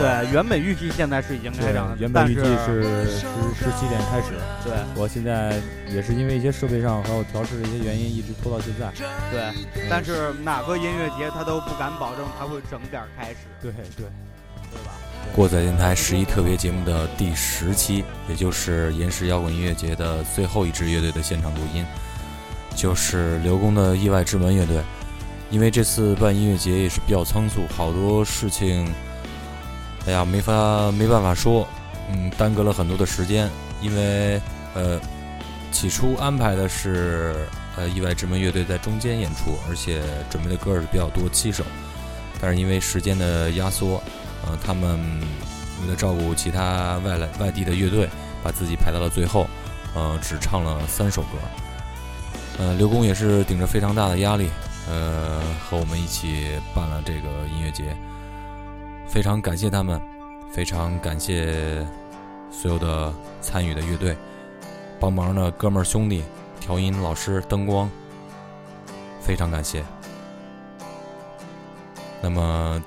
对，原本预计现在是已经开场，原本预计是十十七点开始。对，我现在也是因为一些设备上还有调试的一些原因，一直拖到现在。对，但是哪个音乐节他都不敢保证他会整点开始。对对，对吧？过载电台十一特别节目的第十期，也就是岩石摇滚音乐节的最后一支乐队的现场录音，就是刘工的意外之门乐队。因为这次办音乐节也是比较仓促，好多事情。哎呀，没法没办法说，嗯，耽搁了很多的时间，因为呃，起初安排的是呃意外之门乐队在中间演出，而且准备的歌是比较多七首，但是因为时间的压缩，呃，他们为了照顾其他外来外地的乐队，把自己排到了最后，呃，只唱了三首歌，呃，刘工也是顶着非常大的压力，呃，和我们一起办了这个音乐节。非常感谢他们，非常感谢所有的参与的乐队、帮忙的哥们儿兄弟、调音老师、灯光，非常感谢。那么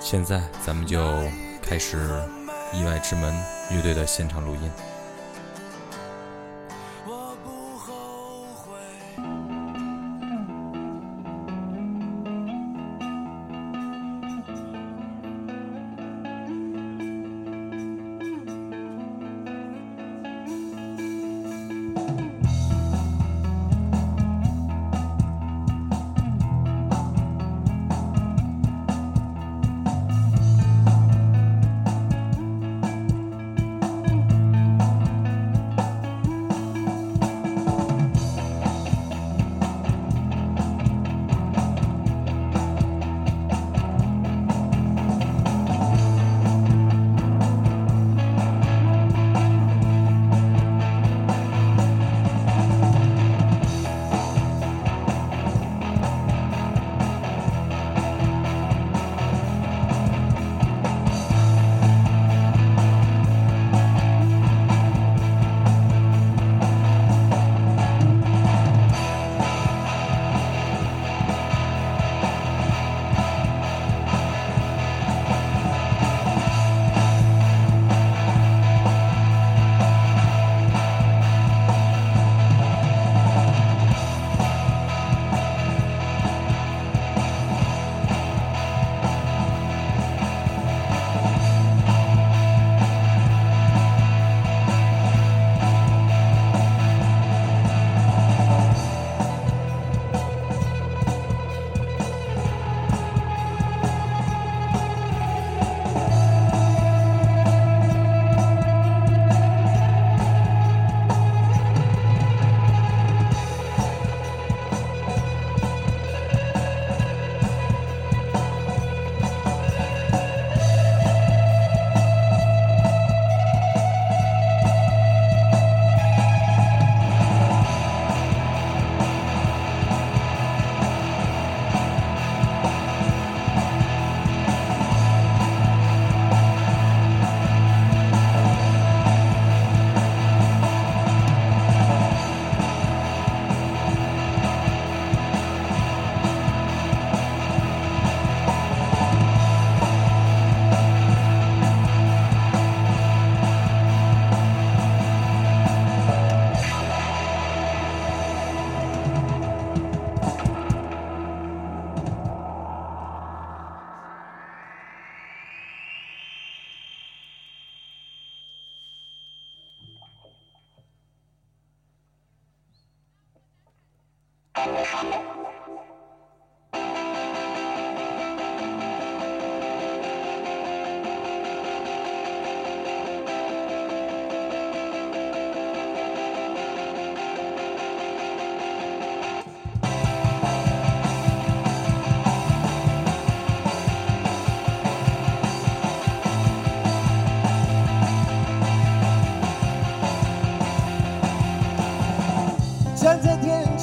现在咱们就开始意外之门乐队的现场录音。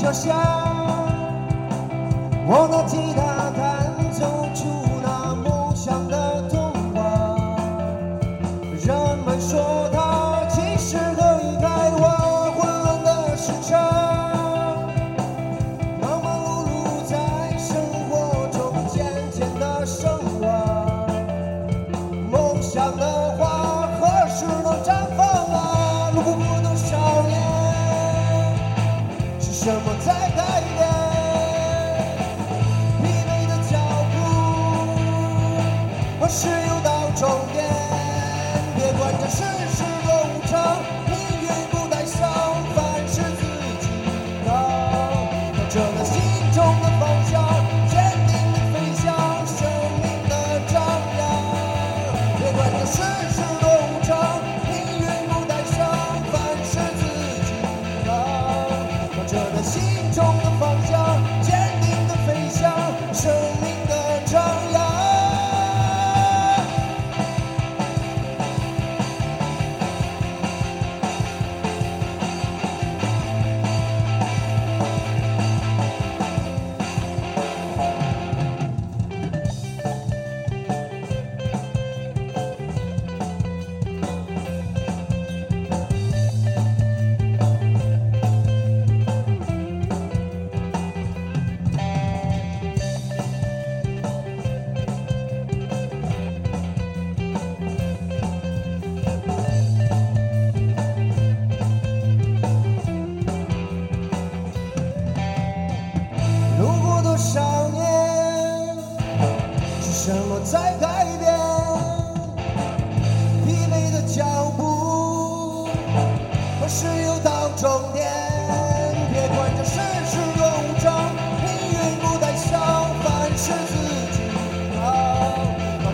就像我的吉他我是。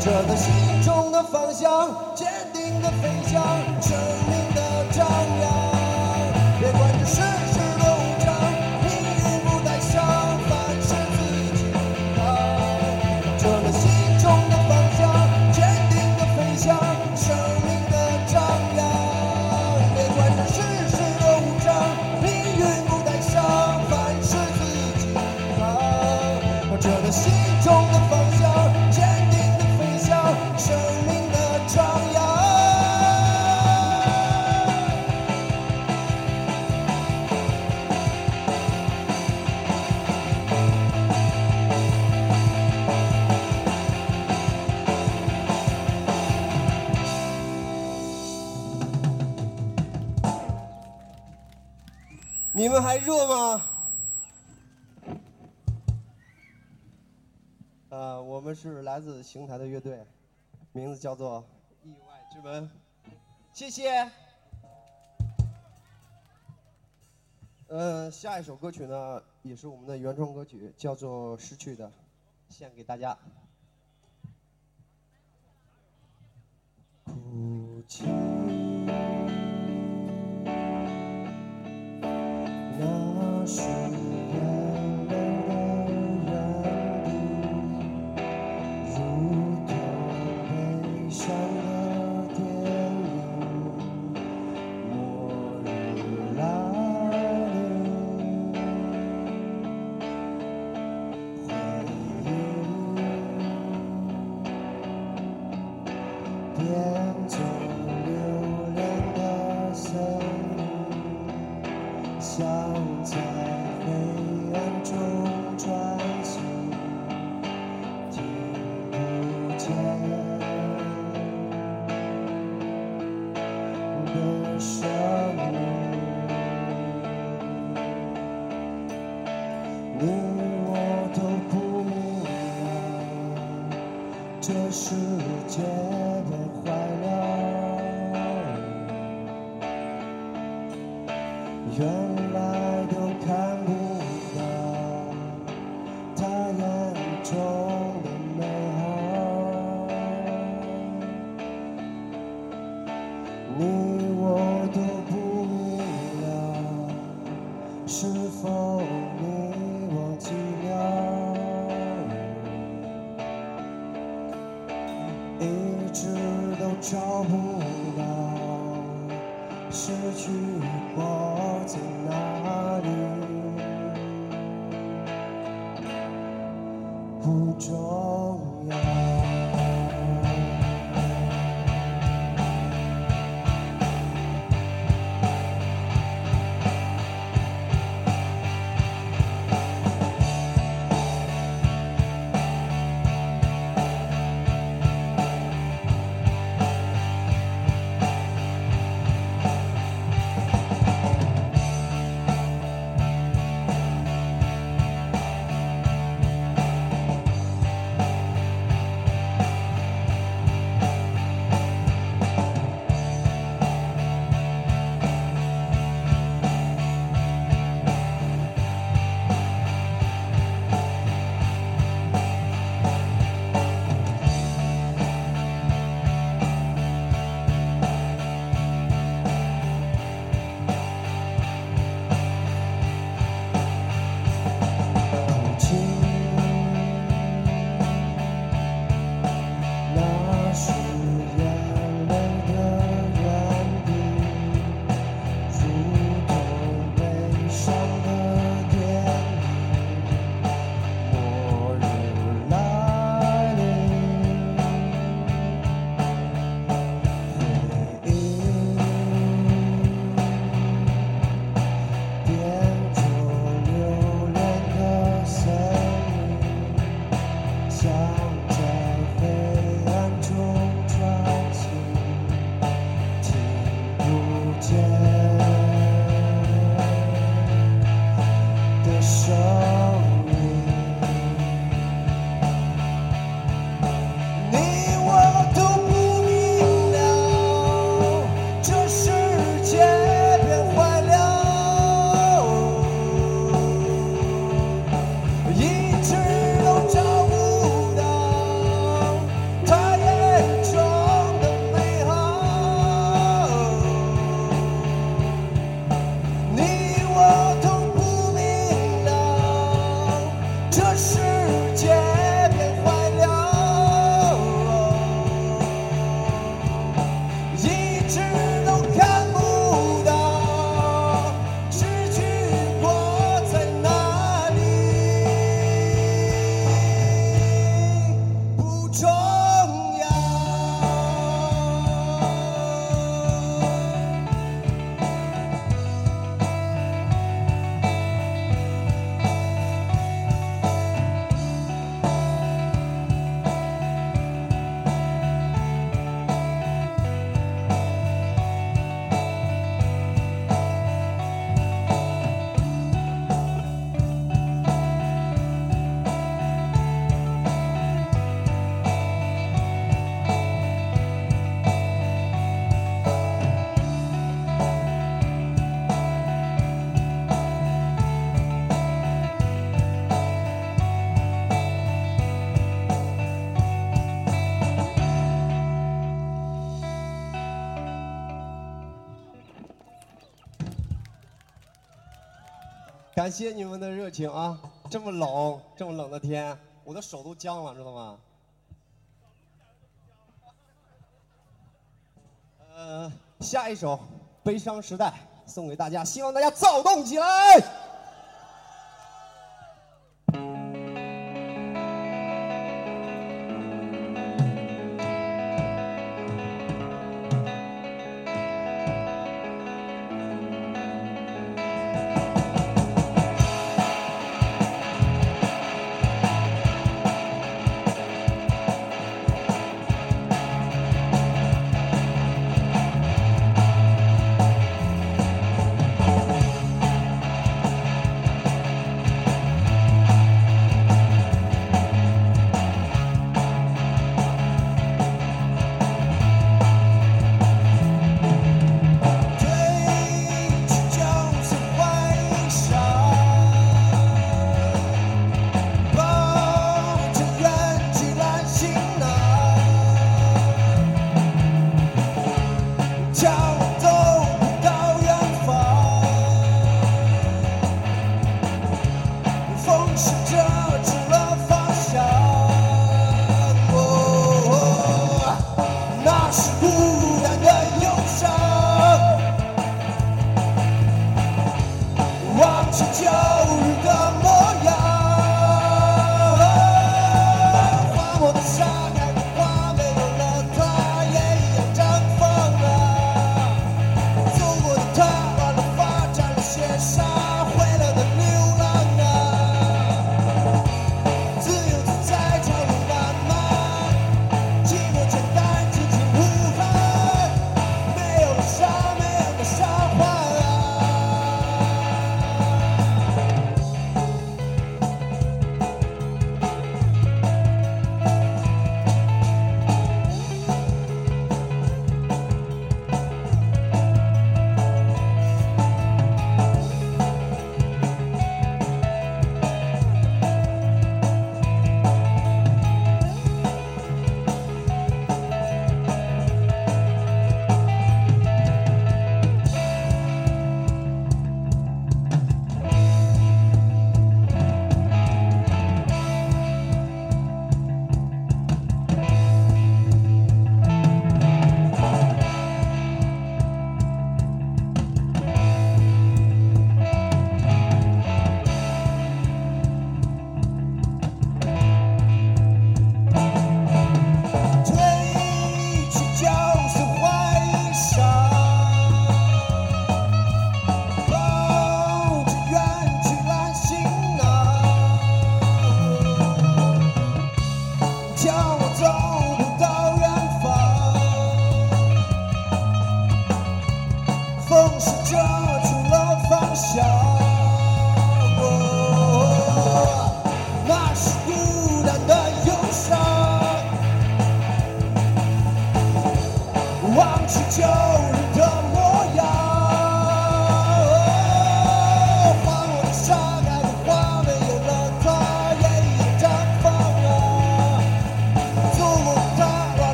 这个心中的方向坚定的飞翔生命的张扬。别管这是你们还热吗？呃我们是来自邢台的乐队名字叫做意外之门。谢谢。呃下一首歌曲呢也是我们的原创歌曲叫做失去的献给大家。哭泣是这世界都坏了。感谢你们的热情啊这么冷这么冷的天我的手都僵了知道吗？呃下一首悲伤时代送给大家希望大家躁动起来。go to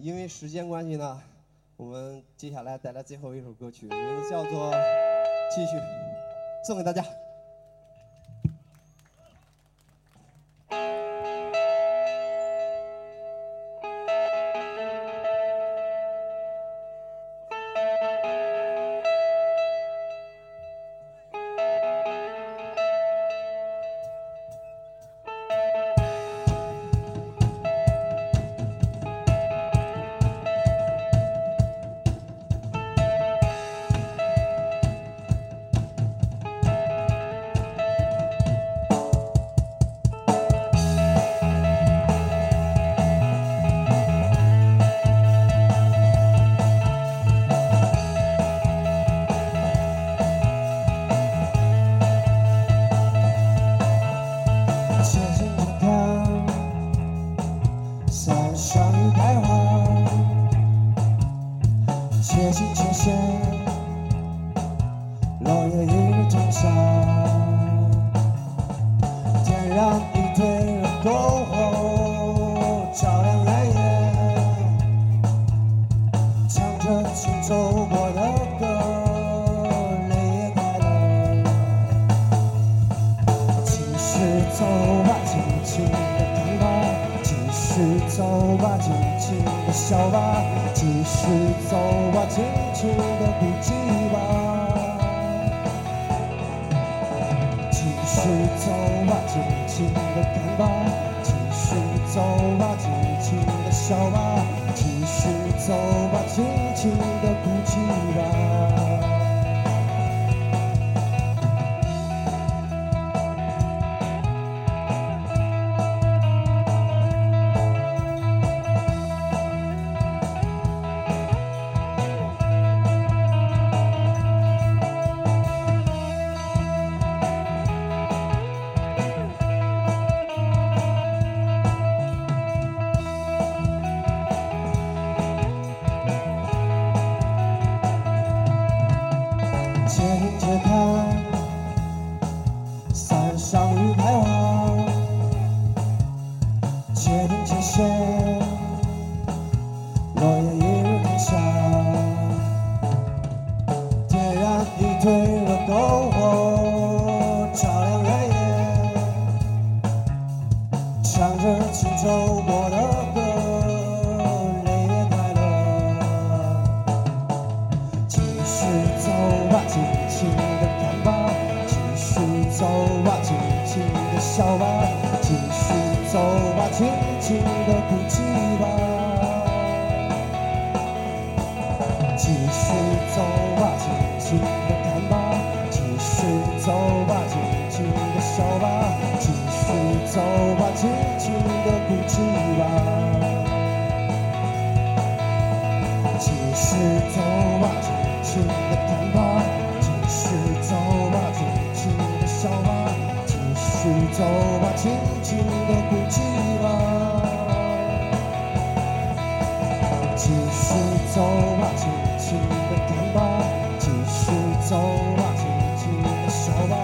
因为时间关系呢我们接下来带来最后一首歌曲名字叫做继续送给大家。走吧尽情的看吧继续走吧尽情的笑吧继续走吧尽情的哭泣吧继续走吧尽情的看吧继续走吧尽情的笑吧继续走吧尽情的哭泣吧吧，轻轻的哭泣吧，继续走吧，轻轻的看吧，继续走吧，轻轻的笑吧，继续走吧，轻轻的哭泣吧。继续走吧，轻轻的看吧，继续走吧，轻轻的笑吧，继续走吧，轻轻的哭泣吧。走吧，轻轻的看吧，继续走吧，轻轻的笑吧，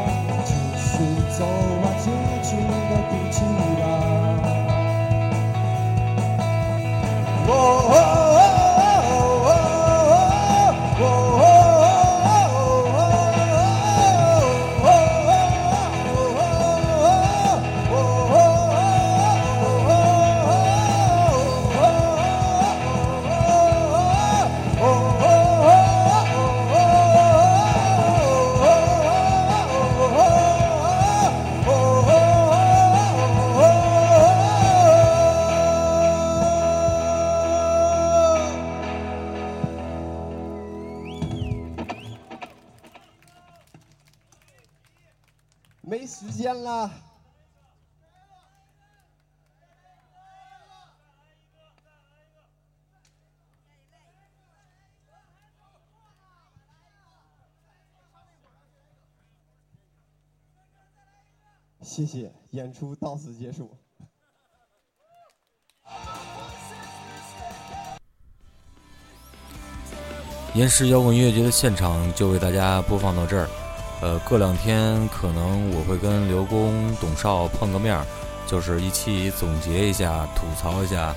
继续走吧，轻轻的哭泣吧。哦谢谢，演出到此结束。岩石摇滚音乐节的现场就为大家播放到这儿。呃，过两天可能我会跟刘工、董少碰个面，就是一起总结一下、吐槽一下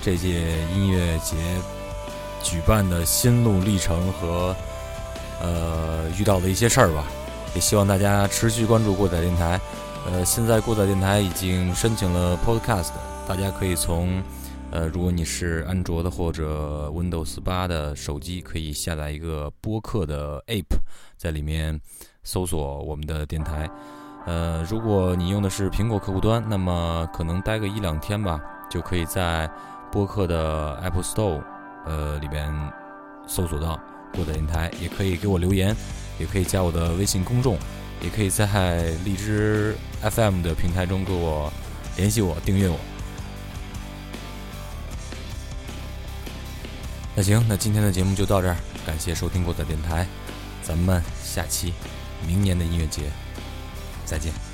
这届音乐节举办的心路历程和呃遇到的一些事儿吧。也希望大家持续关注过载电台。呃，现在过载电台已经申请了 Podcast，大家可以从呃，如果你是安卓的或者 Windows 八的手机，可以下载一个播客的 App，在里面搜索我们的电台。呃，如果你用的是苹果客户端，那么可能待个一两天吧，就可以在播客的 Apple Store 呃里边搜索到过载电台，也可以给我留言，也可以加我的微信公众，也可以在荔枝 FM 的平台中给我联系我，订阅我。那行，那今天的节目就到这儿，感谢收听过的电台，咱们下期明年的音乐节再见。